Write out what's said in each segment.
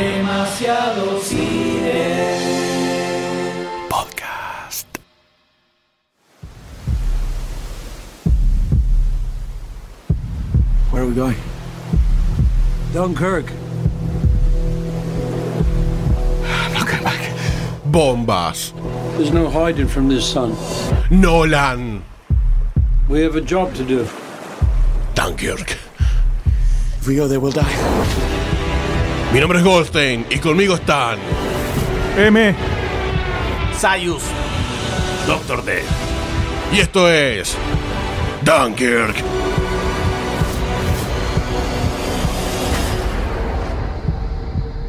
Demasiado cine. Podcast. Where are we going? Dunkirk. I'm not going back. Bombas. There's no hiding from this sun. Nolan. We have a job to do. Dunkirk. If we go there, we'll die. Mi nombre es Goldstein y conmigo están M. Sayus. Doctor D. y esto es Dunkirk.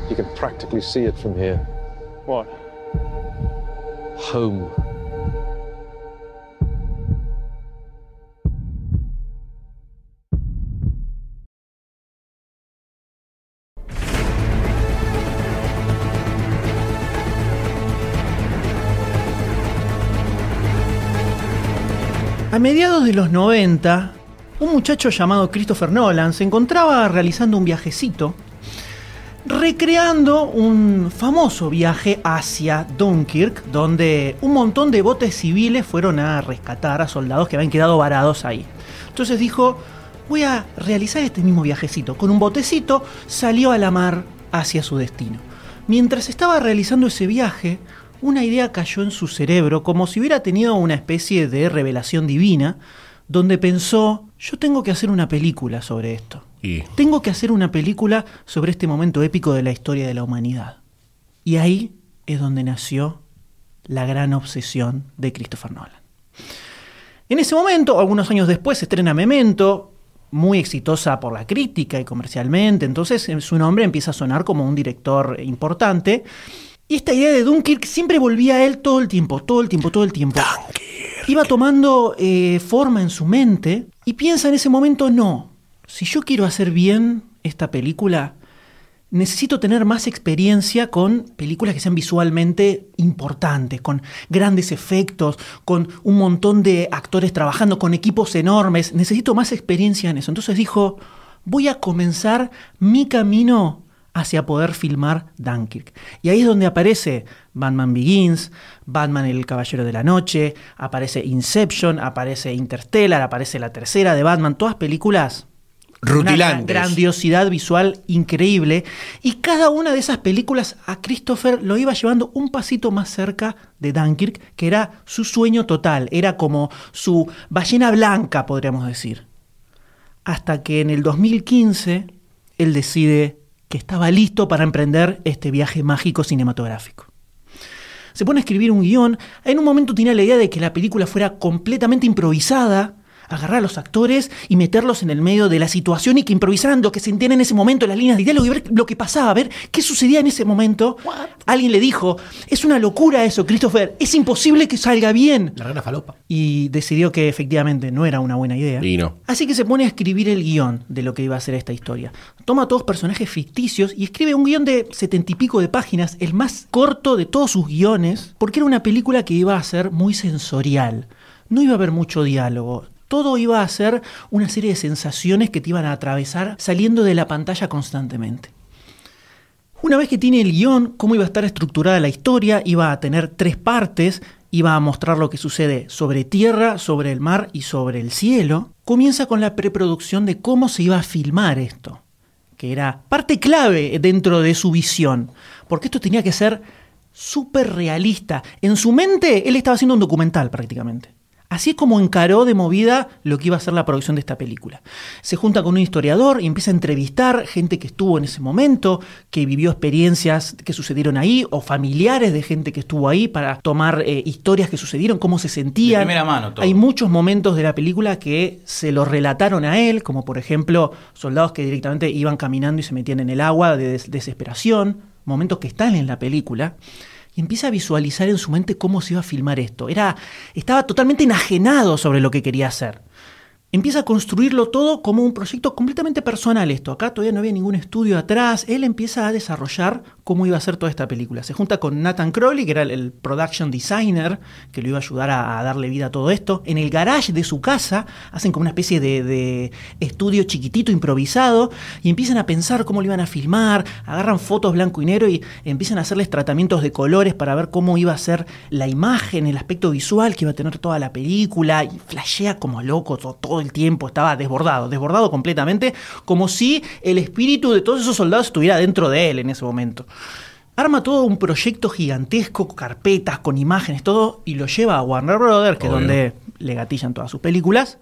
You can practically see it from here. What? Home. Mediados de los 90, un muchacho llamado Christopher Nolan se encontraba realizando un viajecito, recreando un famoso viaje hacia Dunkirk, donde un montón de botes civiles fueron a rescatar a soldados que habían quedado varados ahí. Entonces dijo, voy a realizar este mismo viajecito. Con un botecito salió a la mar hacia su destino. Mientras estaba realizando ese viaje, una idea cayó en su cerebro como si hubiera tenido una especie de revelación divina, donde pensó, yo tengo que hacer una película sobre esto. Y Tengo que hacer una película sobre este momento épico de la historia de la humanidad. Y ahí es donde nació la gran obsesión de Christopher Nolan. En ese momento, algunos años después, se estrena Memento, muy exitosa por la crítica y comercialmente, entonces eh, su nombre empieza a sonar como un director importante. Y esta idea de Dunkirk siempre volvía a él todo el tiempo, todo el tiempo, todo el tiempo. Iba tomando eh, forma en su mente y piensa en ese momento, no, si yo quiero hacer bien esta película, necesito tener más experiencia con películas que sean visualmente importantes, con grandes efectos, con un montón de actores trabajando, con equipos enormes. Necesito más experiencia en eso. Entonces dijo, voy a comenzar mi camino hacia poder filmar Dunkirk. Y ahí es donde aparece Batman Begins, Batman el Caballero de la Noche, aparece Inception, aparece Interstellar, aparece la tercera de Batman, todas películas una rutilantes. grandiosidad visual increíble. Y cada una de esas películas a Christopher lo iba llevando un pasito más cerca de Dunkirk, que era su sueño total. Era como su ballena blanca, podríamos decir. Hasta que en el 2015 él decide que estaba listo para emprender este viaje mágico cinematográfico. Se pone a escribir un guion. En un momento tenía la idea de que la película fuera completamente improvisada, agarrar a los actores y meterlos en el medio de la situación y que improvisaran lo que sentían en ese momento, las líneas de diálogo y ver lo que pasaba, ver qué sucedía en ese momento. Alguien le dijo, es una locura eso, Christopher, es imposible que salga bien. La rana falopa. Y decidió que efectivamente no era una buena idea. Y no. Así que se pone a escribir el guion de lo que iba a ser esta historia. Toma todos personajes ficticios y escribe un guion de setenta y pico de páginas, el más corto de todos sus guiones, porque era una película que iba a ser muy sensorial. No iba a haber mucho diálogo. Todo iba a ser una serie de sensaciones que te iban a atravesar saliendo de la pantalla constantemente. Una vez que tiene el guion, cómo iba a estar estructurada la historia, iba a tener tres partes, iba a mostrar lo que sucede sobre tierra, sobre el mar y sobre el cielo, comienza con la preproducción de cómo se iba a filmar esto, que era parte clave dentro de su visión, porque esto tenía que ser súper realista. En su mente él estaba haciendo un documental prácticamente. Así es como encaró de movida lo que iba a ser la producción de esta película. Se junta con un historiador y empieza a entrevistar gente que estuvo en ese momento, que vivió experiencias que sucedieron ahí, o familiares de gente que estuvo ahí para tomar eh, historias que sucedieron, cómo se sentían. De primera mano todo. Hay muchos momentos de la película que se lo relataron a él, como por ejemplo soldados que directamente iban caminando y se metían en el agua de des- desesperación, momentos que están en la película y empieza a visualizar en su mente cómo se iba a filmar esto. Era, estaba totalmente enajenado sobre lo que quería hacer. Empieza a construirlo todo como un proyecto completamente personal esto. Acá todavía no había ningún estudio atrás. Él empieza a desarrollar cómo iba a ser toda esta película. Se junta con Nathan Crowley, que era el, production designer, que lo iba a ayudar a, darle vida a todo esto. En el garage de su casa hacen como una especie de, estudio chiquitito, improvisado, y empiezan a pensar cómo lo iban a filmar, agarran fotos blanco y negro y empiezan a hacerles tratamientos de colores para ver cómo iba a ser la imagen, el aspecto visual que iba a tener toda la película, y flashea como loco to- todo el tiempo, estaba desbordado, desbordado completamente, como si el espíritu de todos esos soldados estuviera dentro de él en ese momento. Arma todo un proyecto gigantesco, carpetas, con imágenes, todo, y lo lleva a Warner Brothers, que es donde le gatillan todas sus películas,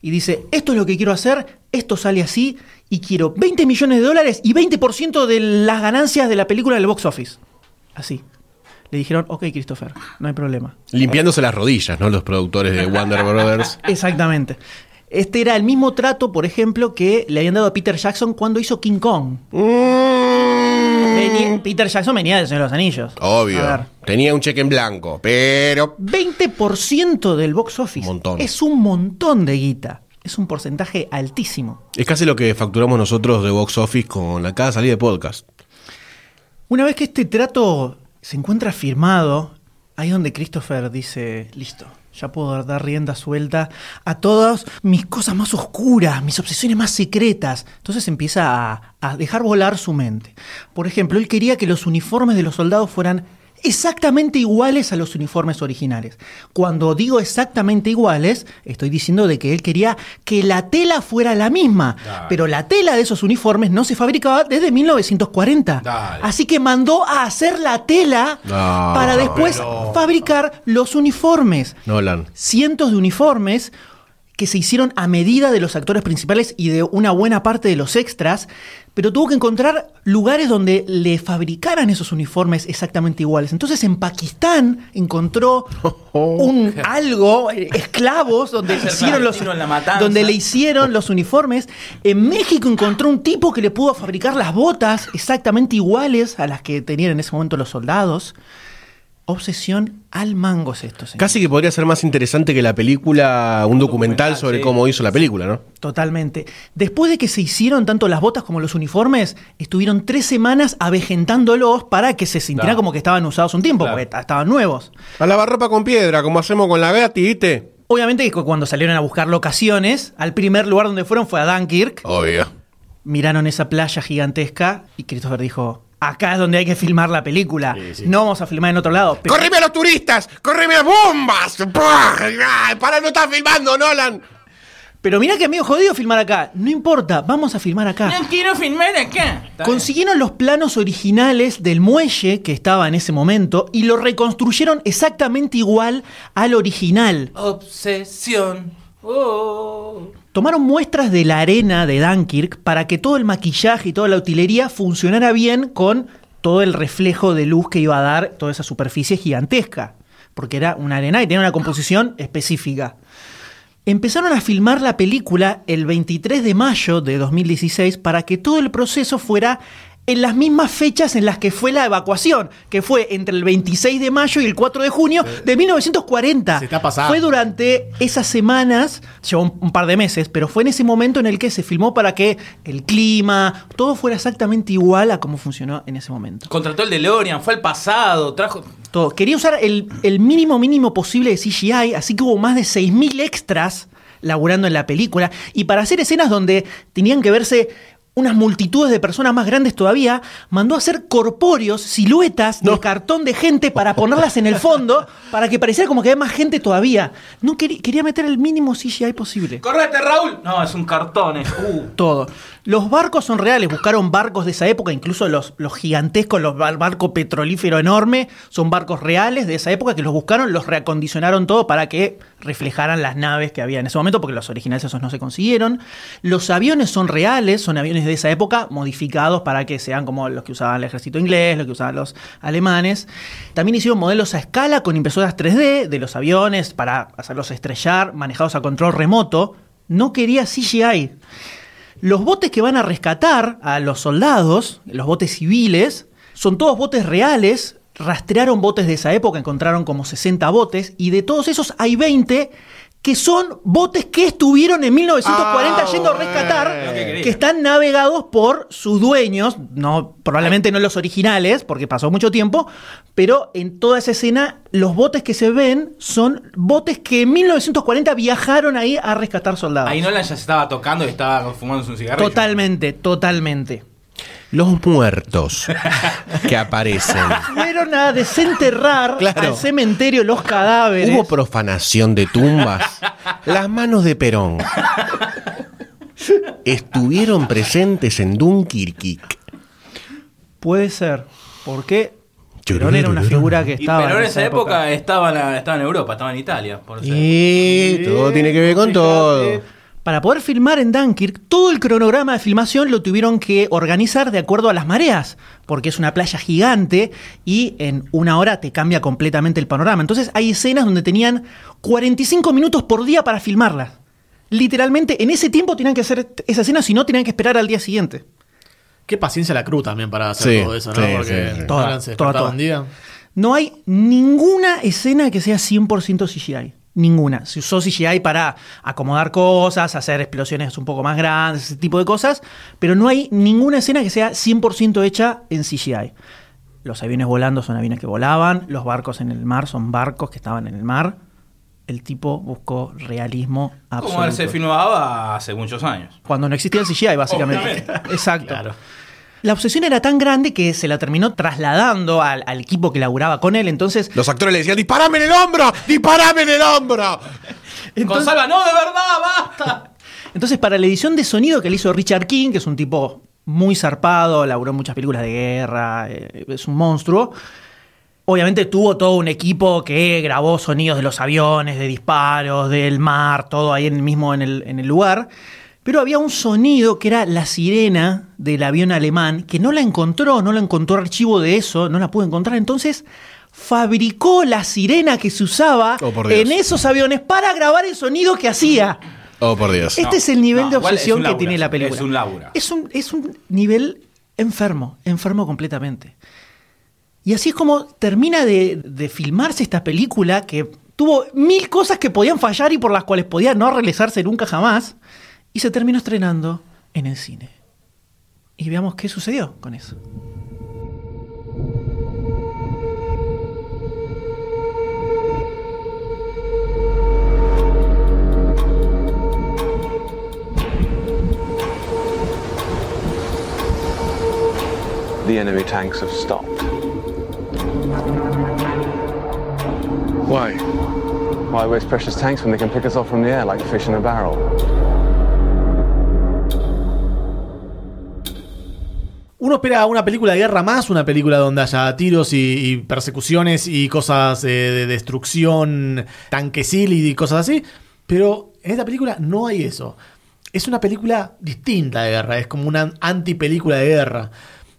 y dice, esto es lo que quiero hacer, esto sale así, y quiero 20 millones de dólares y 20% de las ganancias de la película del box office. Así. Le dijeron, ok, Christopher, no hay problema. Limpiándose las rodillas, ¿no? Los productores de Warner Brothers. Exactamente. Este era el mismo trato, por ejemplo, que le habían dado a Peter Jackson cuando hizo King Kong. Venía- Peter Jackson venía del Señor de los Anillos. A Obvio. Tenía un cheque en blanco, pero 20% del box office. Montón. Es un montón de guita. Es un porcentaje altísimo. es casi lo que facturamos nosotros de box office con la cada salida de podcast. Una vez que este trato se encuentra firmado, ahí es donde Christopher dice, listo, ya puedo dar rienda suelta a todas mis cosas más oscuras, mis obsesiones más secretas. Entonces empieza a, a dejar volar su mente. Por ejemplo, él quería que los uniformes de los soldados fueran exactamente iguales a los uniformes originales. Cuando digo exactamente iguales, estoy diciendo de que él quería que la tela fuera la misma, pero la tela de esos uniformes no se fabricaba desde 1940. Dale. Así que mandó a hacer la tela No, para después fabricar los uniformes Nolan. cientos de uniformes que se hicieron a medida de los actores principales y de una buena parte de los extras, pero tuvo que encontrar lugares donde le fabricaran esos uniformes exactamente iguales. Entonces en Pakistán encontró un algo, eh, esclavos, donde hicieron los donde le hicieron los uniformes. En México encontró un tipo que le pudo fabricar las botas exactamente iguales a las que tenían en ese momento los soldados. Obsesión al mango es esto, señor. Casi que podría ser más interesante que la película, un documental, documental, sobre sí. cómo hizo la película, ¿no? Totalmente. Después de que se hicieron tanto las botas como los uniformes, estuvieron tres semanas avejentándolos para que se sintieran Claro. como que estaban usados un tiempo, Claro. porque estaban nuevos. A lavar ropa con piedra, como hacemos con la Gatti, ¿viste? Obviamente que cu- cuando salieron a buscar locaciones, al primer lugar donde fueron fue a Dunkirk. Obvio. Miraron esa playa gigantesca y Christopher dijo, acá es donde hay que filmar la película. No vamos a filmar en otro lado. Pero- ¡Correme a los turistas! ¡Correme a bombas! ¡Para, no estás filmando, Nolan! Pero mira que es medio jodido filmar acá. No importa, vamos a filmar acá. No quiero filmar acá. Consiguieron los planos originales del muelle que estaba en ese momento y lo reconstruyeron exactamente igual al original. Obsesión. Oh. Tomaron muestras de la arena de Dunkirk para que todo el maquillaje y toda la utilería funcionara bien con todo el reflejo de luz que iba a dar toda esa superficie gigantesca. Porque era una arena y tenía una composición específica. Empezaron a filmar la película el 23 de mayo de 2016 para que todo el proceso fuera en las mismas fechas en las que fue la evacuación, que fue entre el 26 de mayo y el 4 de junio de 1940. Se está pasando. Fue durante esas semanas, llevó un, un par de meses, pero fue en ese momento en el que se filmó para que el clima, todo fuera exactamente igual a cómo funcionó en ese momento. Contrató el DeLorean, fue al pasado, trajo. Todo. Quería usar el, el mínimo mínimo posible de CGI, así que hubo más de 6.000 extras laburando en la película. Y para hacer escenas donde tenían que verse unas multitudes de personas más grandes todavía, mandó a hacer corpóreos, siluetas de cartón de gente para ponerlas en el fondo, para que pareciera como que había más gente todavía. No quería, quería meter el mínimo CGI posible. ¡Correte, Raúl! No, es un cartón. es- uh. Todo. Los barcos son reales, buscaron barcos de esa época, incluso los, gigantescos, los bar- barco petrolífero enorme, son barcos reales de esa época que los buscaron, los reacondicionaron todo para que reflejaran las naves que había en ese momento, porque los originales esos no se consiguieron. Los aviones son reales, son aviones de esa época, modificados para que sean como los que usaban el ejército inglés, los que usaban los alemanes. También hicieron modelos a escala con impresoras 3D de los aviones para hacerlos estrellar, manejados a control remoto. No quería CGI. Los botes que van a rescatar a los soldados, los botes civiles, son todos botes reales. Rastrearon botes de esa época, encontraron como 60 botes, y de todos esos hay 20 que son botes que estuvieron en 1940 Ah, yendo a rescatar, que están navegados por sus dueños, no, probablemente no los originales, porque pasó mucho tiempo, pero en toda esa escena los botes que se ven son botes que en 1940 viajaron ahí a rescatar soldados. Ahí Nolan ya se estaba tocando y estaba fumándose un cigarrillo. Totalmente, totalmente. Los muertos que aparecen. Fueron a desenterrar Claro. al cementerio los cadáveres. Hubo profanación de tumbas. Las manos de Perón estuvieron presentes en Dunkirk. Puede ser, porque Perón era una figura que Y estaba. pero en esa época, estaba, en la- estaba en Europa, estaba en Italia. Por. Y todo tiene que ver con todo. Para poder filmar en Dunkirk, todo el cronograma de filmación lo tuvieron que organizar de acuerdo a las mareas, porque es una playa gigante y en una hora te cambia completamente el panorama. Entonces hay escenas donde tenían 45 minutos por día para filmarlas. Literalmente, en ese tiempo tenían que hacer esa escena, si no, tenían que esperar al día siguiente. Qué paciencia la cruz también para hacer Sí, todo eso, ¿no? sí, Porque sí, sí. Toda, Nolan se toda, despertaba toda. un día. No hay ninguna escena que sea 100% CGI. Ninguna. Se usó CGI para acomodar cosas, hacer explosiones un poco más grandes, ese tipo de cosas, pero no hay ninguna escena que sea 100% hecha en CGI. Los aviones volando son aviones que volaban, los barcos en el mar son barcos que estaban en el mar. El tipo buscó realismo Como él se absoluto. filmaba hace muchos años. Cuando no existía el CGI, básicamente. Obviamente. Exacto. Claro. La obsesión era tan grande que se la terminó trasladando al, al equipo que laburaba con él. Entonces, Los actores le decían, disparame en el hombro, disparame en el hombro. entonces, Gonzalo, no, de verdad, basta. entonces, para la edición de sonido que le hizo Richard King, que es un tipo muy zarpado, laburó en muchas películas de guerra, eh, es un monstruo. Obviamente tuvo todo un equipo que grabó sonidos de los aviones, de disparos, del mar, todo ahí en, mismo en el, en el lugar. Pero había un sonido que era la sirena del avión alemán, que no la encontró, no la encontró archivo de eso, no la pudo encontrar. Entonces fabricó la sirena que se usaba Oh, en esos aviones para grabar el sonido que hacía. Oh, por Dios. Este es el nivel no, de obsesión que tiene la película. es un laburo. Es un, es un nivel enfermo, enfermo completamente. Y así es como termina de, de filmarse esta película que tuvo mil cosas que podían fallar y por las cuales podía no realizarse nunca jamás. Y se terminó estrenando en el cine. Y veamos qué sucedió con eso. The enemy tanks have stopped. Why? Why waste precious tanks when they can pick us off from the air like fish in a barrel? Uno espera una película de guerra más, una película donde haya tiros y, persecuciones y cosas eh, de destrucción, tanquecil y cosas así. Pero en esta película no hay eso. Es una película distinta de guerra, es como una antipelícula de guerra.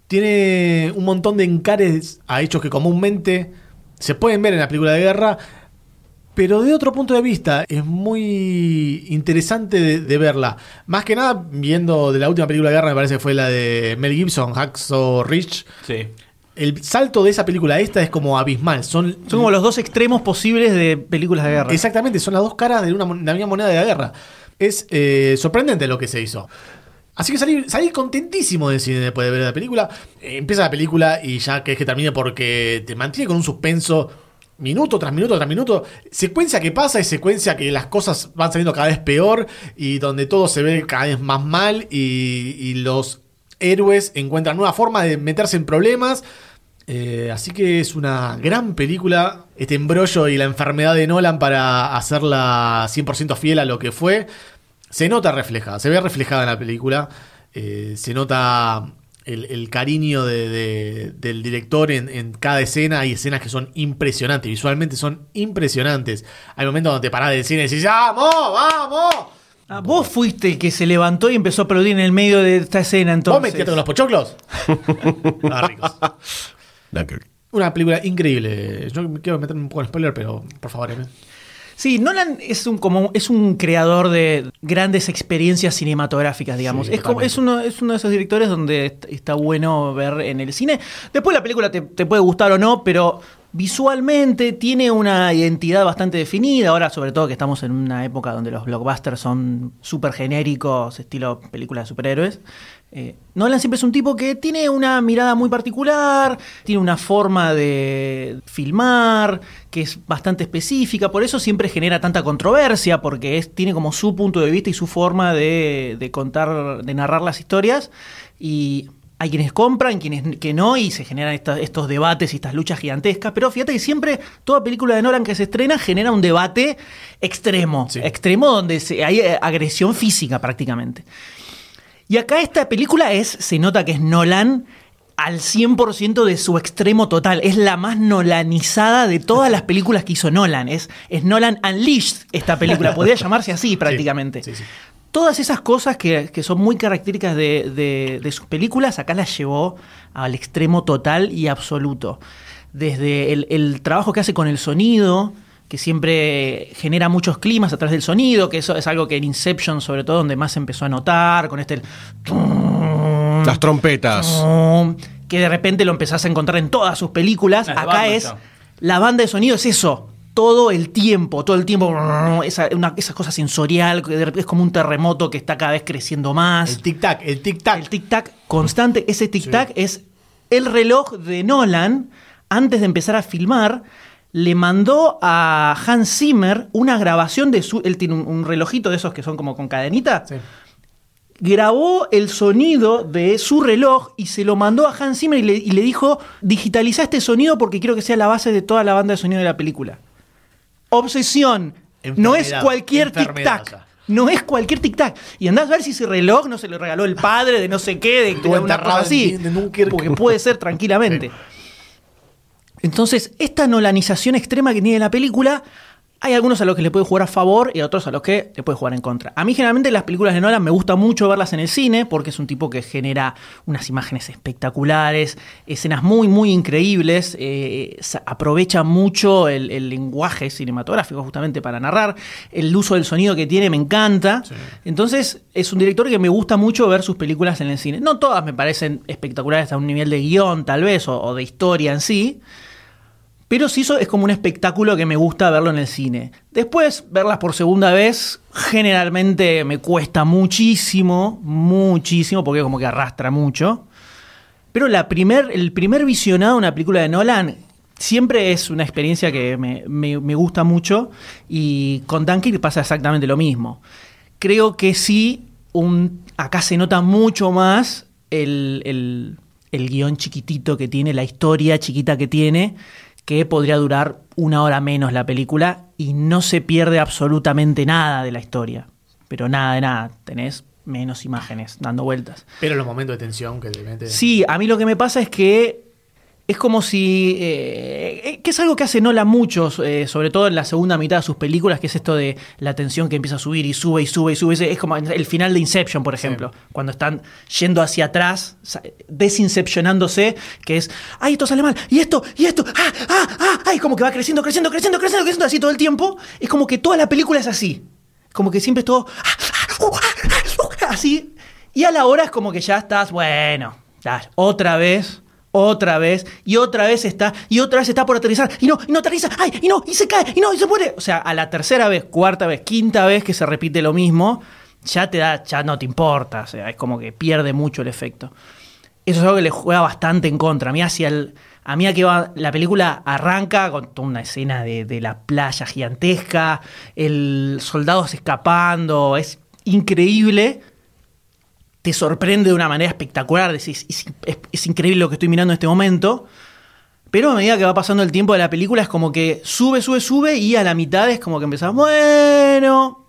Tiene un montón de encares a hechos que comúnmente se pueden ver en la película de guerra, pero de otro punto de vista es muy interesante de, de verla. Más que nada, viendo de la última película de guerra, me parece que fue la de Mel Gibson, Hacksaw Ridge. Sí. El salto de esa película a esta es como abismal. Son, Son como los dos extremos posibles de películas de guerra. Exactamente, son las dos caras de una, mon- la misma moneda de la guerra. Es eh, sorprendente lo que se hizo. Así que salí, salí contentísimo del cine después de ver la película. Eh, empieza la película y ya que es que termine porque te mantiene con un suspenso minuto tras minuto tras minuto. Secuencia que pasa y secuencia que las cosas van saliendo cada vez peor y donde todo se ve cada vez más mal y, y los héroes encuentran nueva forma de meterse en problemas. Eh, así que es una gran película. Este embrollo y la enfermedad de Nolan para hacerla 100% fiel a lo que fue. Se nota reflejada, se ve reflejada en la película. Eh, se nota el, el cariño de- de- del director en, en cada escena. Hay escenas que son impresionantes, visualmente son impresionantes. Hay momentos donde te parás del cine y decís, ¡Vamos, vamos! Ah, vos fuiste el que se levantó y empezó a aplaudir en el medio de esta escena, ¿Vos entonces. metíate con los pochoclos? Ah, ricos. Una película increíble. Yo me quiero meterme un poco en spoiler, pero por favor, Eme. Sí, Nolan es un, como, es un creador de grandes experiencias cinematográficas, digamos. Sí, es, como, es, uno, es uno de esos directores donde est- está bueno ver en el cine. Después la película te, te puede gustar o no, pero Visualmente tiene una identidad bastante definida, ahora sobre todo que estamos en una época donde los blockbusters son súper genéricos, estilo películas de superhéroes. Eh, Nolan siempre es un tipo que tiene una mirada muy particular, tiene una forma de filmar que es bastante específica, por eso siempre genera tanta controversia, porque es, tiene como su punto de vista y su forma de, de contar, de narrar las historias. Y hay quienes compran, quienes que no, y se generan esta- estos debates y estas luchas gigantescas. Pero fíjate que siempre toda película de Nolan que se estrena genera un debate extremo, Sí. extremo donde se- hay eh, agresión física prácticamente. Y acá esta película es, se nota que es Nolan al 100% de su extremo total. Es la más nolanizada de todas las películas que hizo Nolan. Es, es Nolan Unleashed esta película. Podría llamarse así prácticamente. sí, sí. Todas esas cosas que, que son muy características de, de- de sus películas, acá las llevó al extremo total y absoluto. Desde el, el trabajo que hace con el sonido, que siempre genera muchos climas a través del sonido, que eso es algo que en Inception, sobre todo, donde más se empezó a notar, con este... el Las trompetas. que de repente lo empezás a encontrar en todas sus películas. La Acá es está. la banda de sonido es eso. Todo el tiempo, todo el tiempo, esa, una, esa cosa sensorial, es como un terremoto que está cada vez creciendo más. El tic-tac, el tic-tac. El tic-tac constante, ese tic-tac es el reloj de Nolan, antes de empezar a filmar, le mandó a Hans Zimmer una grabación de su... Él tiene un, un relojito de esos que son como con cadenita. Sí. Grabó el sonido de su reloj y se lo mandó a Hans Zimmer y le, y le dijo, digitaliza este sonido porque quiero que sea la base de toda la banda de sonido de la película. Obsesión. No es cualquier tic-tac. No es cualquier tic-tac. Y andás a ver si ese reloj no se lo regaló el padre de no sé qué, de Estuvo una cosa así. Porque puede ser tranquilamente. Entonces, esta nolanización extrema que tiene la película, hay algunos a los que le puede jugar a favor y a otros a los que le puede jugar en contra. A mí generalmente las películas de Nolan me gusta mucho verlas en el cine porque es un tipo que genera unas imágenes espectaculares, escenas muy, muy increíbles, eh, sa- aprovecha mucho el, el lenguaje cinematográfico justamente para narrar, el uso del sonido que tiene me encanta. Entonces es un director que me gusta mucho ver sus películas en el cine. No todas me parecen espectaculares a un nivel de guion tal vez o- o de historia en sí. Pero sí eso es como un espectáculo que me gusta verlo en el cine. Después, verlas por segunda vez, generalmente me cuesta muchísimo, muchísimo, porque como que arrastra mucho. Pero la primer, el primer visionado de una película de Nolan siempre es una experiencia que me, me- me gusta mucho. Y con Dunkirk pasa exactamente lo mismo. Creo que sí, acá se nota mucho más el, el- el guion chiquitito que tiene, la historia chiquita que tiene, que podría durar una hora menos la película y no se pierde absolutamente nada de la historia. Pero nada de nada, tenés menos imágenes dando vueltas. Pero los momentos de tensión que mete. Sí, a mí lo que me pasa es que es como si. eh, eh, que es algo que hace Nolan mucho, eh, sobre todo en la segunda mitad de sus películas, que es esto de la tensión que empieza a subir y sube y sube y sube. Es- como el final de Inception, por ejemplo, cuando están yendo hacia atrás, desincepcionándose, que es. ¡Ay, esto sale mal! ¡Y esto! ¡Y esto! ¡Ah! ¡Ah! ¡Ah! ¡Ay! Como que va creciendo, creciendo, creciendo, creciendo, creciendo así todo el tiempo. Es como que toda la película es así. Como que siempre es todo. ¡ah, ah, uh, ah, ah, uh, así. Y a la hora es como que ya estás, bueno, otra vez, otra vez, y otra vez está, y otra vez está por aterrizar, y no, y no aterriza, ay, y no, y se cae, y no, y se muere. O sea, a la tercera vez, cuarta vez, quinta vez que se repite lo mismo, ya te da, ya no te importa, o sea, es como que pierde mucho el efecto. Eso es algo que le juega bastante en contra. A mí hacia el. A mí que va, la película arranca con toda una escena de, de la playa gigantesca, el soldados escapando, es increíble. Te sorprende de una manera espectacular, decís, es, increíble lo que estoy mirando en este momento. Pero a medida que va pasando el tiempo de la película es como que sube, sube, sube y a la mitad es como que empezás, bueno,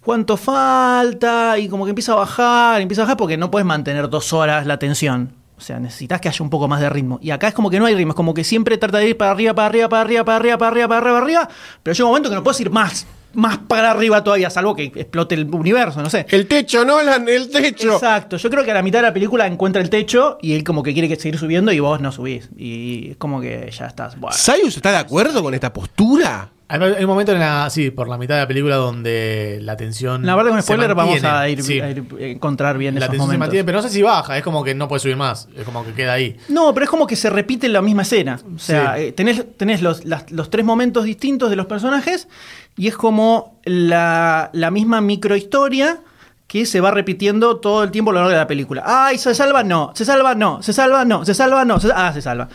cuánto falta y como que empieza a bajar, empieza a bajar porque no puedes mantener dos horas la tensión. O sea, necesitas que haya un poco más de ritmo. Y acá es como que no hay ritmo, es como que siempre trata de ir para arriba, para arriba, para arriba, para arriba, para arriba, para arriba, para arriba, pero llega un momento que no puedes ir más, más para arriba todavía, salvo que explote el universo, no sé. El techo, Nolan, el techo. Exacto, yo creo que a la mitad de la película encuentra el techo y él como que quiere que seguir subiendo y vos no subís. Y es como que ya estás. Bueno. ¿Sayus está de acuerdo con esta postura? Hay un momento en la, sí, por la mitad de la película donde la tensión. La verdad, con spoiler vamos a ir, Sí. a ir a encontrar bien La esos tensión se mantiene, pero no sé si baja, es como que no puede subir más, es como que queda ahí. No, pero es como que se repite la misma escena. O sea, Sí. eh, tenés, tenés los, las- los tres momentos distintos de los personajes y es como la, la misma microhistoria que se va repitiendo todo el tiempo a lo largo de la película. ¡Ay, se salva! No, se salva, no, se salva, no, se salva, no, se- ah, se salva.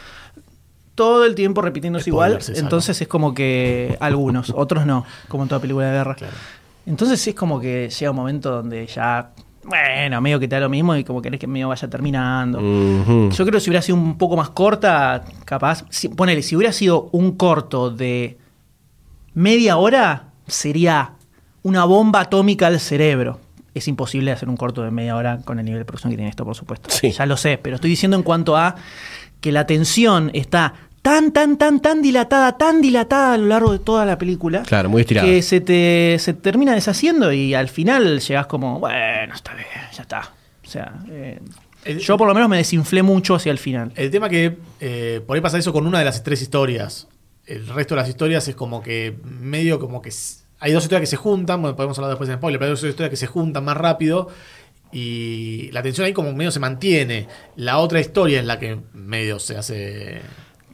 Todo el tiempo repitiéndose igual, entonces es como que algunos, otros no, como en toda película de guerra. Entonces es como que llega un momento donde ya, bueno, medio que te da lo mismo y como querés que medio vaya terminando. Yo creo que si hubiera sido un poco más corta, capaz. Si, ponele, si hubiera sido un corto de media hora, sería una bomba atómica al cerebro. Es imposible hacer un corto de media hora con el nivel de producción que tiene esto, por supuesto. Sí. Ya lo sé, pero estoy diciendo en cuanto a que la tensión está tan, tan, tan, tan dilatada, tan dilatada a lo largo de toda la película. Claro, muy estirada. Que se te, se termina deshaciendo y al final llegas como, bueno, está bien, ya está. O sea, eh, El- yo por lo menos me desinflé mucho hacia el final. El tema que eh, por ahí pasa eso con una de las tres historias. El resto de las historias es como que medio como que hay dos historias que se juntan, bueno, podemos hablar después en spoiler, pero hay dos historias que se juntan más rápido y la tensión ahí como medio se mantiene. La otra historia es la que medio se hace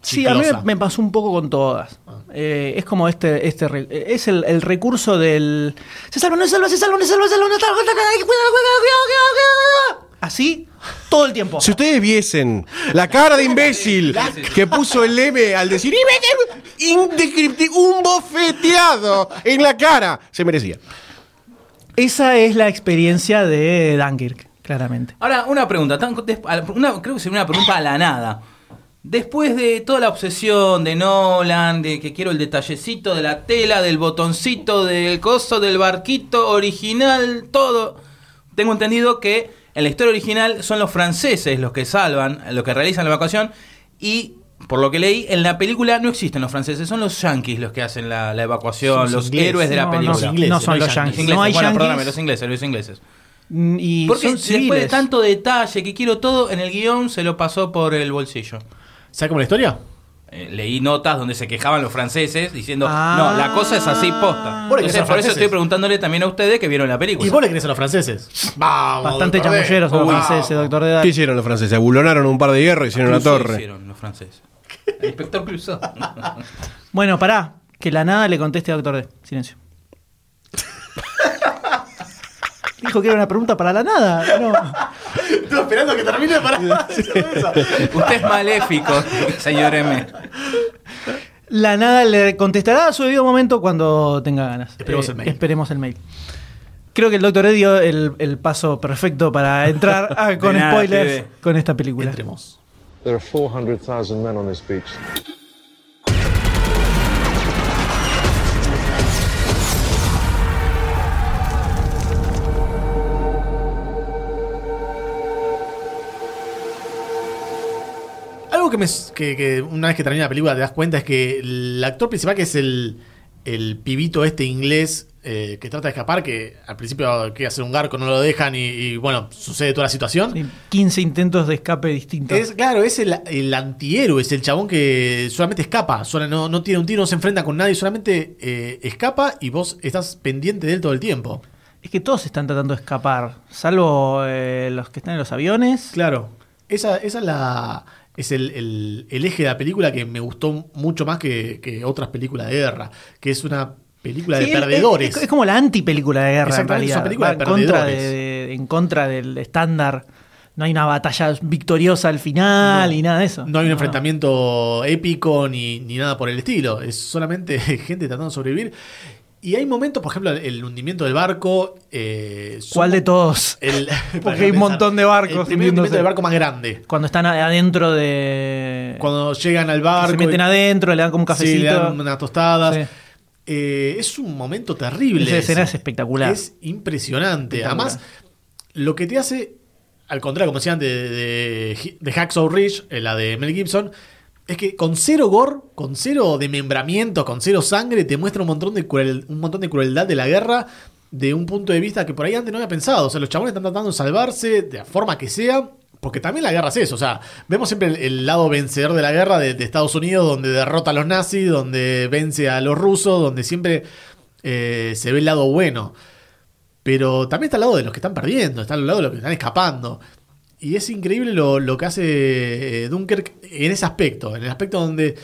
Sí, a mí me pasó un poco con todas. Eh, es como este, este es el, el recurso del se salva, no se salva, se salva, no se salva, se salva, no se salva, cuidado, cuidado, cuidado, cuidado, cuidado. Así todo el tiempo. Si ustedes viesen la cara de imbécil que puso el M al decir indescriptible, un bofeteado en la cara, se merecía. Esa es la experiencia de Dunkirk, claramente. Ahora, una pregunta. creo que sería una pregunta a la nada. Después de toda la obsesión de Nolan, de que quiero el detallecito de la tela, del botoncito, del coso, del barquito original, todo. Tengo entendido que en la historia original son los franceses los que salvan, los que realizan la evacuación. Y por lo que leí, en la película no existen los franceses, son los yankees los que hacen la, la evacuación, Son los ingleses. héroes de la No, película. no, ingleses, no son los yankees. Los yankees. ingleses, No hay bueno, yankees. perdóname, los ingleses, los ingleses. Mm, Y Porque son después de tanto detalle que quiero todo, en el guion se lo pasó por el bolsillo. ¿Sabes cómo la historia? Eh, leí notas donde se quejaban los franceses diciendo, Ah. no, la cosa es así posta. Entonces, por eso franceses. estoy preguntándole también a ustedes que vieron la película. ¿Y vos le crees a los franceses? Vamos. Bastante chamulleros son los franceses, doctor de ¿Qué edad. hicieron los franceses? Abulonaron un par de hierro y hicieron una Clouseau torre. hicieron los franceses. El inspector Clouseau. Bueno, pará, que la nada le conteste a doctor D. Silencio. Dijo que era una pregunta para la nada. No. Estoy esperando que termine para Usted es maléfico, señor M. La nada le contestará a su debido momento cuando tenga ganas. Esperemos el mail. Esperemos el mail. Creo que el doctor D dio el, el paso perfecto para entrar a- con nada, spoilers con esta película. Entremos. There are 400,000 men on this beach. Algo que, me, que, que una vez que termina la película te das cuenta es que el actor principal, que es el, el pibito este inglés eh, que trata de escapar, que al principio quiere hacer un garco, no lo dejan y, y, bueno, sucede toda la situación. Sí, 15 intentos de escape distintos. Es, claro, es el, el antihéroe, es el chabón que solamente escapa, sola- no, no tiene un tiro, no se enfrenta con nadie, solamente eh, escapa y vos estás pendiente de él todo el tiempo. Es que todos están tratando de escapar, salvo eh, los que están en los aviones. Claro, esa, esa es la es el, el- el eje de la película que me gustó mucho más que, que otras películas de guerra, que es una película Sí, de es- perdedores. Es, es como la antipelícula de guerra, en realidad. una película de en contra, de- en contra del estándar. No hay una batalla victoriosa al final No. y nada de eso. No hay un enfrentamiento épico ni, ni nada por el estilo. Es solamente gente tratando de sobrevivir. Y hay momentos, por ejemplo, el hundimiento del barco. eh, ¿Cuál de todos? El, Porque hay un montón de barcos El primer hundimiento del barco más grande. Cuando están adentro de. Cuando llegan al barco. se meten y- adentro, le dan como un Sí, cafecito. le dan unas tostadas. Sí. Eh, es un momento terrible. Esa escena es espectacular. Es impresionante. Espectacular. Además, lo que te hace, al contrario, como decían de, de, de Hacksaw Ridge, eh, la de Mel Gibson, es que con cero gore, con cero desmembramiento, con cero sangre, te muestra un montón de, un montón de crueldad de la guerra de un punto de vista que por ahí antes no había pensado. O sea, los chabones están tratando de salvarse de la forma que sea, Porque también la guerra es eso, o sea, vemos siempre el, lado vencedor de la guerra de, de Estados Unidos, donde derrota a los nazis, donde vence a los rusos, donde siempre eh, se ve el lado bueno. Pero también está al lado de los que están perdiendo, está al lado de los que están escapando. Y es increíble lo, lo que hace eh, Dunkirk en ese aspecto, en el aspecto donde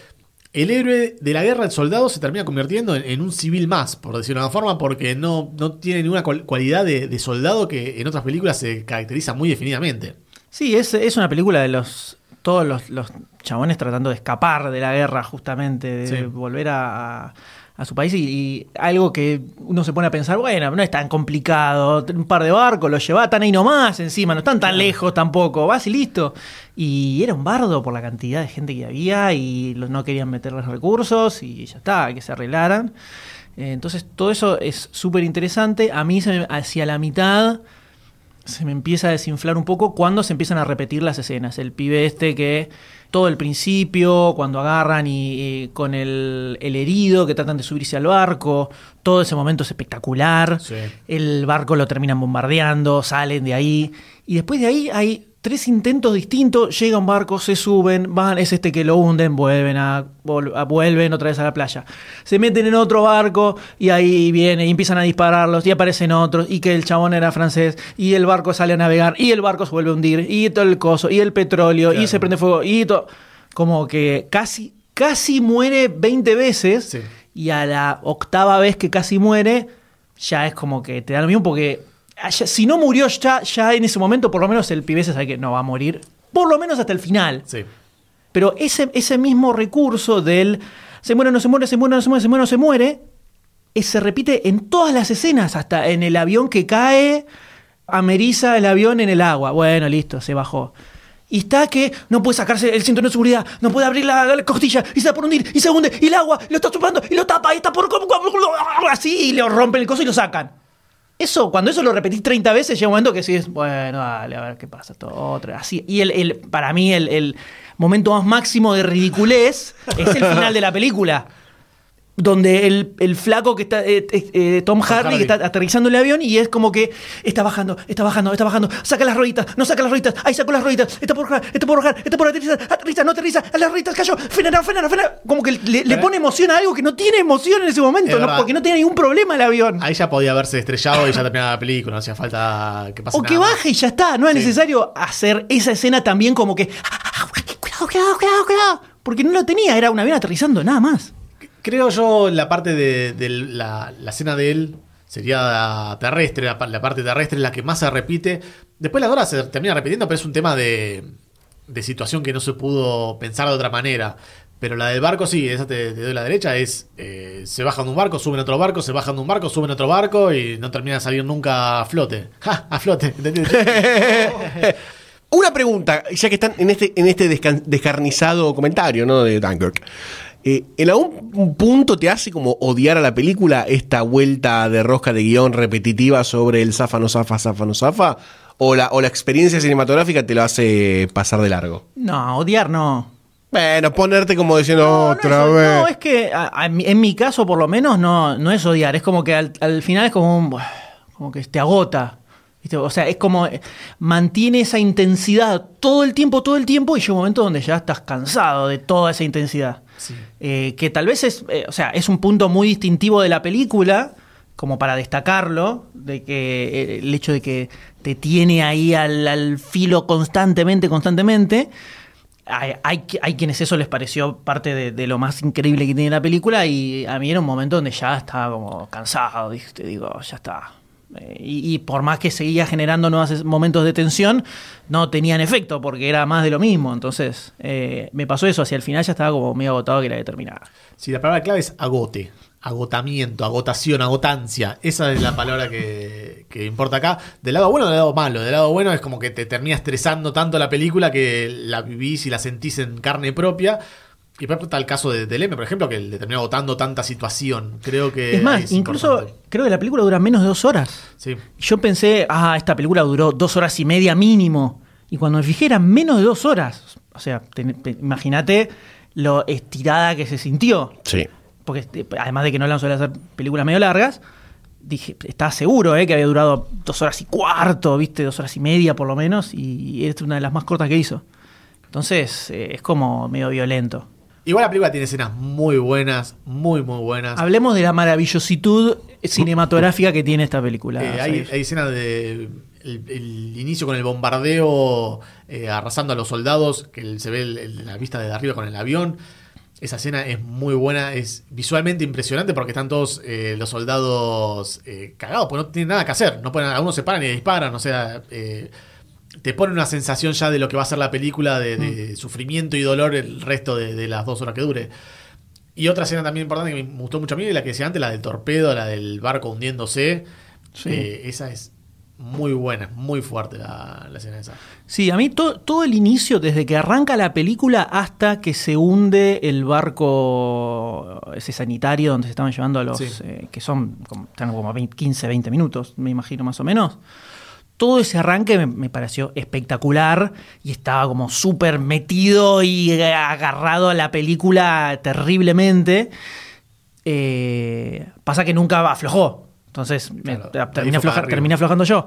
el héroe de la guerra, el soldado, se termina convirtiendo en, en un civil más, por decirlo de una forma, porque no, no tiene ninguna cual- cualidad de, de soldado que en otras películas se caracteriza muy definidamente. Sí, es, es una película de los. Todos los, los chabones tratando de escapar de la guerra, justamente, de Sí. volver a, a- a su país. Y, y algo que uno se pone a pensar, bueno, no es tan complicado. Un par de barcos, los lleva tan ahí nomás encima, no están tan lejos tampoco. Vas y listo. Y era un bardo por la cantidad de gente que había y los- no querían meterles recursos y ya está, que se arreglaran. Eh, Entonces, todo eso es súper interesante. A mí, se me- hacia la mitad se me empieza a desinflar un poco cuando se empiezan a repetir las escenas. El pibe este que todo el principio, cuando agarran y, y con el, el herido que tratan de subirse al barco, todo ese momento es espectacular. Sí. El barco lo terminan bombardeando, salen de ahí. Y después de ahí hay tres intentos distintos. Llega un barco, se suben, van, es este que lo hunden, vuelven a, vuelven otra vez a la playa. Se meten en otro barco y ahí viene y empiezan a dispararlos y aparecen otros y que el chabón era francés y el barco sale a navegar y el barco se vuelve a hundir y todo el coso y el petróleo y se prende fuego y todo. Como que casi, casi muere 20 veces Sí. y a la octava vez que casi muere ya es como que te da lo mismo porque si no murió ya, ya en ese momento por lo menos el pibe se sabe que no va a morir. Por lo menos hasta el final. Sí. Pero ese, ese mismo recurso del se muere, no se muere, se muere, no se muere, se muere, no se muere, eh, se repite en todas las escenas, hasta en el avión que cae, ameriza el avión en el agua. Bueno, listo, se bajó. Y está que no puede sacarse el cinturón de seguridad, no puede abrir la, la costilla, y se da por hundir, y se hunde, y el agua lo está chupando, y lo tapa, y está por... Así, y le rompen el coso y lo sacan. Eso, cuando eso lo repetís 30 veces, llega un momento que decís, bueno, dale, a ver qué pasa, esto, otra, así. Y el, el- para mí el, el momento más máximo de ridiculez es el final de la película. Donde el, el flaco que está, eh, eh, eh, Tom, Hardy, Hardy. que está aterrizando el avión y es como que está bajando, está bajando, está bajando, saca las rueditas, no saca las rueditas, ahí sacó las rueditas, está por bajar, está por bajar, está por aterrizar, aterriza, no aterriza, a las rueditas cayó, frena, frena, frena. Como que le, le pone emoción a algo que no tiene emoción en ese momento, porque no tiene ningún problema el avión. Ahí ya podía haberse estrellado y ya terminaba la película, no hacía falta que pase O que más. baje y ya está. No es Sí. necesario hacer esa escena también como que. "Ah, Cuidado, cuidado, cuidado, cuidado. Porque no lo tenía, era un avión aterrizando, nada más. Creo yo la parte de, de la, la escena de él sería terrestre, la, pa- la parte terrestre es la que más se repite. Después la hora se termina repitiendo, pero es un tema de, de situación que no se pudo pensar de otra manera. Pero la del barco sí, esa te, te doy la derecha, es eh, se bajan de un barco, suben a otro barco, se bajan de un barco, suben a otro barco y no termina de salir nunca a flote. ¡Ja! A flote. Una pregunta, ya que están en este, en este descarnizado comentario ¿no? de Dunkirk. Eh, ¿En algún punto te hace como odiar a la película esta vuelta de rosca de guion repetitiva sobre el zafa, no zafa, zafa, no zafa? ¿O la, o la experiencia cinematográfica te lo hace pasar de largo? No, odiar no. Bueno, ponerte como diciendo No, no otra es, vez. no, es que a- a mi- en mi caso, por lo menos, no, no es odiar. Es como que al, al final es como un. como que te agota. ¿viste? O sea, es como. eh, Mantiene esa intensidad todo el tiempo, todo el tiempo, y llega un momento donde ya estás cansado de toda esa intensidad. Eh, que tal vez es. eh, o sea, es un punto muy distintivo de la película. Como para destacarlo, de que eh, el hecho de que te tiene ahí al, filo constantemente, constantemente. Hay, hay, qui- hay quienes eso les pareció parte de, lo más increíble que tiene la película y a mí era un momento donde ya estaba como cansado, dije, te digo, ya está. Y, y por más que seguía generando nuevos momentos de tensión, no tenían efecto porque era más de lo mismo. Entonces eh, me pasó eso, hacia el final ya estaba como medio agotado que la de terminar. Sí, la palabra clave es agote, agotamiento, agotación, agotancia. Esa es la palabra que, que importa acá. Del lado bueno o del lado malo. Del lado bueno es como que te termina estresando tanto la película que la vivís y la sentís en carne propia. Y está el caso de, del M, por ejemplo, que le terminó agotando tanta situación. Creo que. es más, incluso importante. creo que la película dura menos de dos horas. Sí. Yo pensé, ah, esta película duró dos horas y media mínimo. Y cuando me fijé eran menos de dos horas. O sea, te- te- imagínate lo estirada que se sintió. Sí. Porque eh, además de que no la suele hacer películas medio largas, dije, estaba seguro eh, que había durado dos horas y cuarto, viste, dos horas y media por lo menos, y es una de las más cortas que hizo. Entonces eh, es como medio violento. Igual la película tiene escenas muy buenas, muy, muy buenas. Hablemos de la maravillositud cinematográfica que tiene esta película. Eh, hay, escenas de el, el inicio con el bombardeo eh, arrasando a los soldados, que se ve el- el- la vista desde arriba con el avión. Esa escena es muy buena, es visualmente impresionante porque están todos eh, los soldados eh, cagados, porque no tienen nada que hacer. No pueden, algunos se paran y disparan, o sea, eh, te pone una sensación ya de lo que va a ser la película, de, de sufrimiento y dolor el resto de, de las dos horas que dure. Y otra escena también importante que me gustó mucho a mí, es la que decía antes, la del torpedo, la del barco hundiéndose. Sí. Eh, esa es muy buena, muy fuerte la, la escena esa. Sí, a mí to- todo el inicio, desde que arranca la película hasta que se hunde el barco, ese sanitario donde se estaban llevando a los, Sí. eh, que son como, están como 20, 15, 20 minutos, me imagino más o menos. Todo ese arranque me, me pareció espectacular y estaba como súper metido y eh, agarrado a la película terriblemente. Eh, pasa que nunca aflojó. Entonces me- afloja- terminé aflojando yo.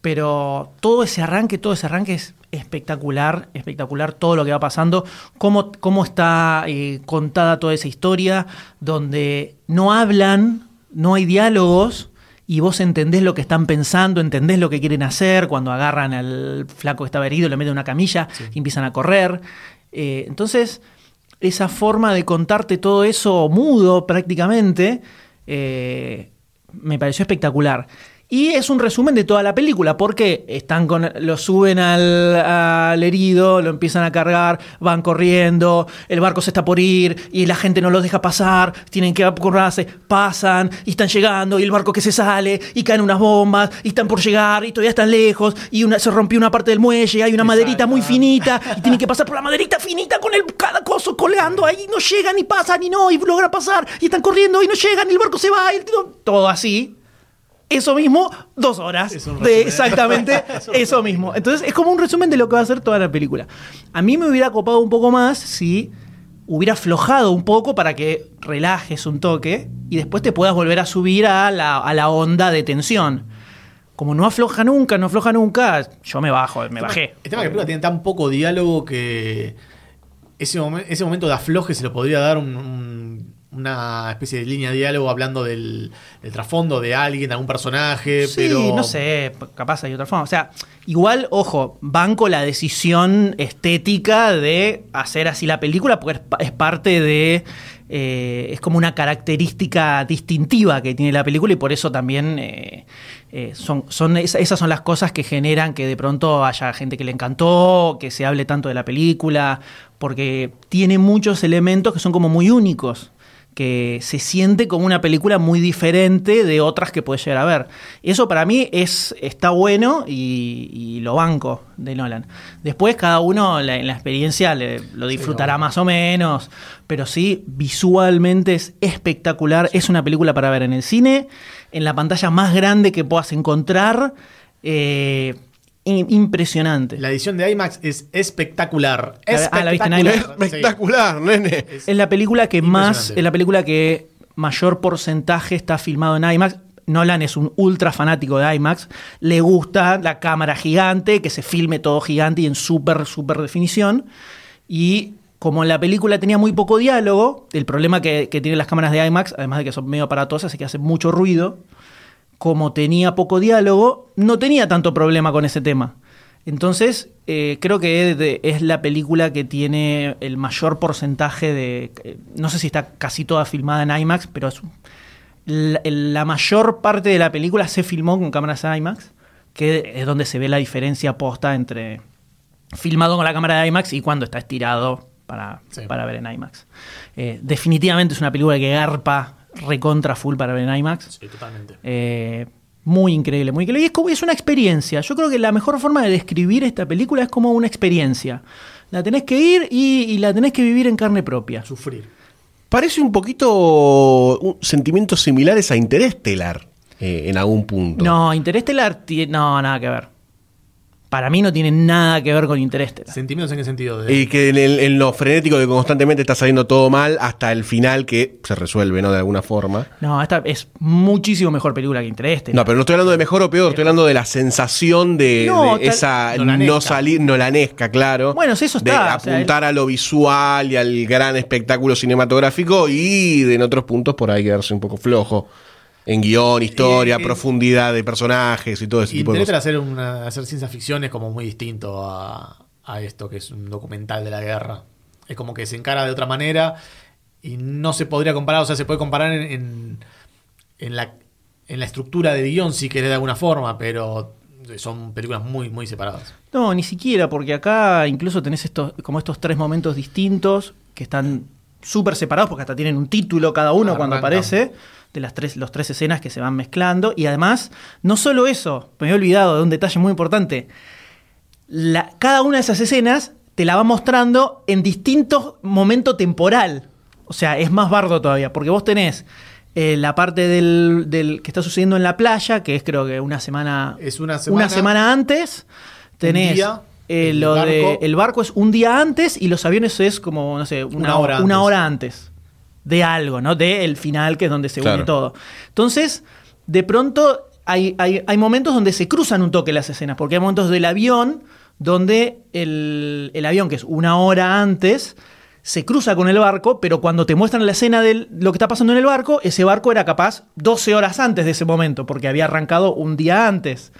Pero todo ese arranque, todo ese arranque es espectacular, espectacular todo lo que va pasando, cómo, cómo está eh, contada toda esa historia, donde no hablan, no hay diálogos, y vos entendés lo que están pensando, entendés lo que quieren hacer, cuando agarran al flaco que estaba herido, le meten en una camilla y empiezan a correr. Eh, entonces, esa forma de contarte todo eso mudo prácticamente, eh, me pareció espectacular. Y es un resumen de toda la película, porque están con, lo suben al, al herido, lo empiezan a cargar, van corriendo, el barco se está por ir y la gente no los deja pasar, tienen que apurarse, pasan y están llegando y el barco que se sale y caen unas bombas y están por llegar y todavía están lejos y una, se rompió una parte del muelle, hay una maderita muy finita y tienen que pasar por la maderita finita con el cada coso colgando ahí, no llegan y pasan y no, y logran pasar y están corriendo y no llegan y el barco se va y todo así. Eso mismo, dos horas. De exactamente eso mismo. Entonces es como un resumen de lo que va a ser toda la película. A mí me hubiera copado un poco más si hubiera aflojado un poco para que relajes un toque y después te puedas volver a subir a la, a la onda de tensión. Como no afloja nunca, no afloja nunca, yo me bajo, me bajé. El tema es que la película tiene tan poco diálogo que ese, momen- ese momento de afloje se lo podría dar un- un- una especie de línea de diálogo hablando del, del trasfondo de alguien, de algún personaje, Sí, pero... no sé, capaz hay otra forma. O sea, igual, ojo, banco la decisión estética de hacer así la película, porque es, pa- es parte de. eh, es como una característica distintiva que tiene la película y por eso también eh, eh, son, son es- esas son las cosas que generan que de pronto haya gente que le encantó, que se hable tanto de la película, porque tiene muchos elementos que son como muy únicos que se siente como una película muy diferente de otras que puedes llegar a ver. Eso para mí es, está bueno y, y lo banco de Nolan. Después cada uno la- en la experiencia le- lo disfrutará más o menos, pero sí, visualmente es espectacular. Es una película para ver en el cine, en la pantalla más grande que puedas encontrar. eh, impresionante. La edición de IMAX es espectacular. La- ah, ¿la viste en Espectacular. IMAX? Sí. Espectacular, nene. Es la película que más, es la película que mayor porcentaje está filmado en IMAX. Nolan es un ultra fanático de IMAX. Le gusta la cámara gigante, que se filme todo gigante y en súper, súper definición. Y como la película tenía muy poco diálogo, el problema que, que tienen las cámaras de IMAX, además de que son medio aparatosas y que hacen mucho ruido, como tenía poco diálogo, no tenía tanto problema con ese tema. Entonces, eh, creo que es, de- es la película que tiene el mayor porcentaje de... eh, No sé si está casi toda filmada en IMAX, pero es, la, la mayor parte de la película se filmó con cámaras IMAX, que es donde se ve la diferencia posta entre filmado con la cámara de IMAX y cuando está estirado para, Sí. para ver en IMAX. Eh, definitivamente es una película que garpa recontra full para ver en IMAX. Sí, totalmente. Eh, muy increíble, muy increíble. Y es, como, es una experiencia. Yo creo que la mejor forma de describir esta película es como una experiencia. La tenés que ir y, y la tenés que vivir en carne propia. Sufrir. Parece un poquito un- sentimientos similares a Interestelar eh, en algún punto. No, Interestelar, no, nada que ver. Para mí no tiene nada que ver con Interestelar. ¿Sentimientos en qué sentido? De- Y que en, el- en lo frenético de que constantemente está saliendo todo mal hasta el final que se resuelve, ¿no? De alguna forma. No, esta es muchísimo mejor película que Interestelar. No, pero no estoy hablando de mejor o peor, estoy hablando de la sensación de, No, de tal- esa Nolanesca. no salir, nolanesca, claro. Bueno, sí, eso De está, o sea, apuntar a lo visual y al gran espectáculo cinematográfico y de en otros puntos por ahí quedarse un poco flojo. En guion, historia, Eh, eh, profundidad de personajes y todo ese tipo de cosas. hacer, una, hacer ciencia ficción es como muy distinto a, a esto que es un documental de la guerra. Es como que se encara de otra manera y no se podría comparar, o sea, se puede comparar en, en, en la, en la estructura de guion si querés de alguna forma, pero son películas muy, muy separadas. No, ni siquiera, porque acá incluso tenés estos, como estos tres momentos distintos que están súper separados, porque hasta tienen un título cada uno cuando aparece, de las tres, los tres escenas que se van mezclando. Y además, no solo eso, me había olvidado de un detalle muy importante. La- cada una de esas escenas te la va mostrando en distintos momentos temporal. O sea, es más bardo todavía, porque vos tenés eh, la parte del, del que está sucediendo en la playa, que es creo que una semana, Es una semana- semana antes. Tenés día, eh, el lo de barco. el barco es un día antes y los aviones es como, no sé, una, Una hora, hora una antes. hora antes de algo, ¿no? De el final, que es donde se Claro. une todo. Entonces, de pronto hay, hay, hay momentos donde se cruzan un toque las escenas, porque hay momentos del avión donde el, el avión, que es una hora antes, se cruza con el barco, pero cuando te muestran la escena de lo que está pasando en el barco, ese barco era capaz 12 horas antes de ese momento, porque había arrancado un día antes.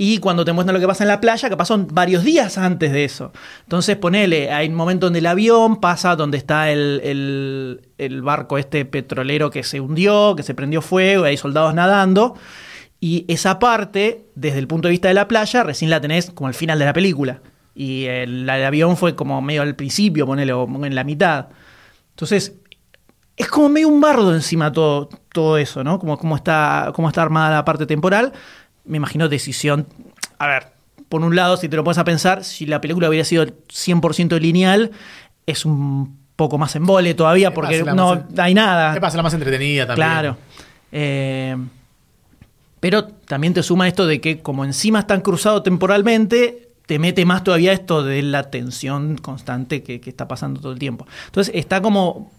Y cuando te muestran lo que pasa en la playa, capaz son varios días antes de eso. Entonces, ponele, hay un momento donde el avión pasa donde está el, el- el barco este petrolero que se hundió, que se prendió fuego, y hay soldados nadando. Y esa parte, desde el punto de vista de la playa, recién la tenés como al final de la película. Y el, del avión fue como medio al principio, ponele, o en la mitad. Entonces, es como medio un bardo encima todo, todo eso, ¿no? Como, como, está, cómo está armada la parte temporal. Me imagino decisión. A ver, por un lado, si te lo pones a pensar, si la película hubiera sido 100% lineal, es un poco más embole todavía porque la no más hay nada. Es hacerla más entretenida también. Claro. Eh, pero también te suma esto de que como encima están cruzados temporalmente, te mete más todavía esto de la tensión constante que, que está pasando todo el tiempo. Entonces está como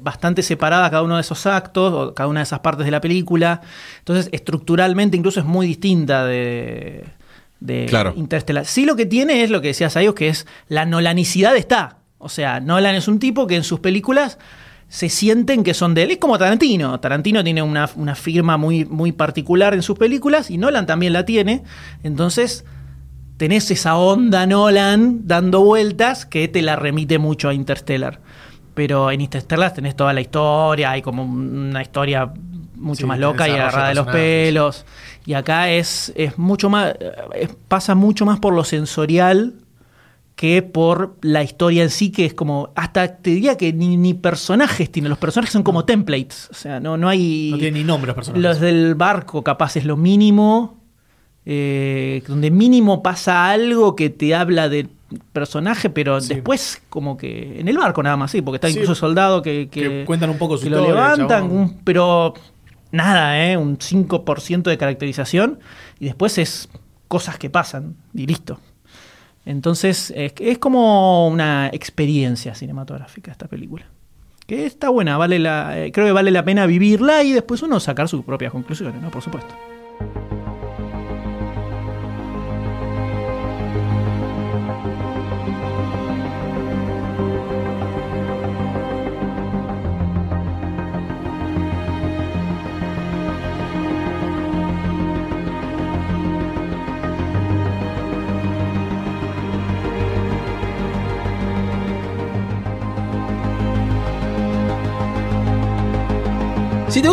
bastante separada cada uno de esos actos o cada una de esas partes de la película. Entonces estructuralmente incluso es muy distinta de, de Claro. Interstellar. Sí lo que tiene es lo que decías ellos, que es la nolanicidad está. O sea, Nolan es un tipo que en sus películas se sienten que son de él. Es como Tarantino. Tarantino tiene una, una firma muy, muy particular en sus películas y Nolan también la tiene. Entonces, tenés esa onda Nolan dando vueltas que te la remite mucho a Interstellar. Pero en Interstellar tenés toda la historia, hay como una historia mucho Sí, más loca y de agarrada de los pelos. Y acá es, es mucho más. pasa mucho más por lo sensorial que por la historia en sí, que es como. Hasta te diría que ni, ni personajes tiene. Los personajes son como templates. O sea, no, no hay. No tiene ni nombre los personajes. Los del barco, capaz, es lo mínimo. eh, donde mínimo pasa algo que te habla del personaje, pero Sí. después, como que. En el barco nada más, sí, porque está Sí, incluso el soldado que, que, que cuentan un poco su que lo historia, levantan, un- pero nada, ¿eh? Un 5% de caracterización. Y después es cosas que pasan y listo. Entonces, es, es como una experiencia cinematográfica esta película. Que está buena, vale la, eh, creo que vale la pena vivirla y después uno sacar sus propias conclusiones, ¿no? Por supuesto.